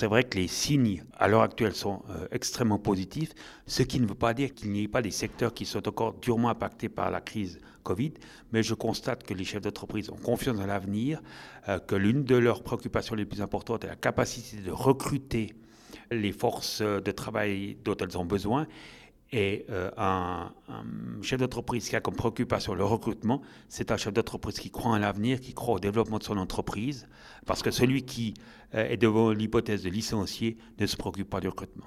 c'est vrai que les signes à l'heure actuelle sont euh, extrêmement positifs, ce qui ne veut pas dire qu'il n'y ait pas des secteurs qui sont encore durement impactés par la crise Covid, mais je constate que les chefs d'entreprise ont confiance dans l'avenir, euh, que l'une de leurs préoccupations les plus importantes est la capacité de recruter les forces de travail dont elles ont besoin et euh, un, chef d'entreprise qui a comme préoccupation le recrutement, c'est un chef d'entreprise qui croit en l'avenir, qui croit au développement de son entreprise, parce que celui qui euh, est devant l'hypothèse de licencier ne se préoccupe pas du recrutement.